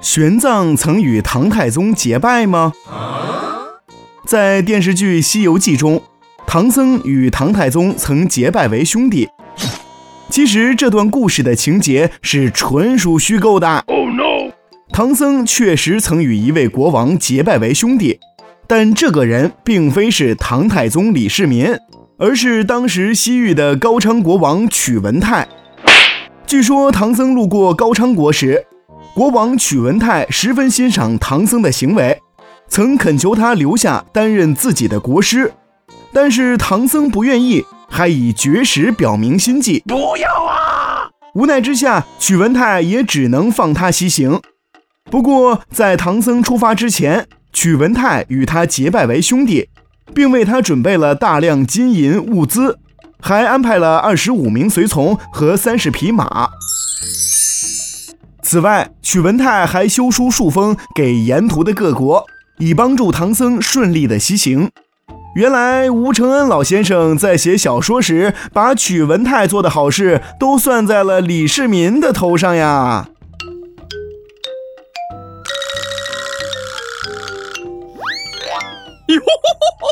玄奘曾与唐太宗结拜吗？在电视剧《西游记》中，唐僧与唐太宗曾结拜为兄弟。其实这段故事的情节是纯属虚构的。唐僧确实曾与一位国王结拜为兄弟，但这个人并非是唐太宗李世民，而是当时西域的高昌国王曲文泰。据说唐僧路过高昌国时，国王曲文泰十分欣赏唐僧的行为，曾恳求他留下担任自己的国师，但是唐僧不愿意，还以绝食表明心迹。不要啊！无奈之下，曲文泰也只能放他西行。不过，在唐僧出发之前，曲文泰与他结拜为兄弟，并为他准备了大量金银物资，还安排了二十五名随从和三十匹马。此外，曲文泰还修书数封给沿途的各国，以帮助唐僧顺利的西行。原来，吴承恩老先生在写小说时，把曲文泰做的好事都算在了李世民的头上呀。哟吼吼吼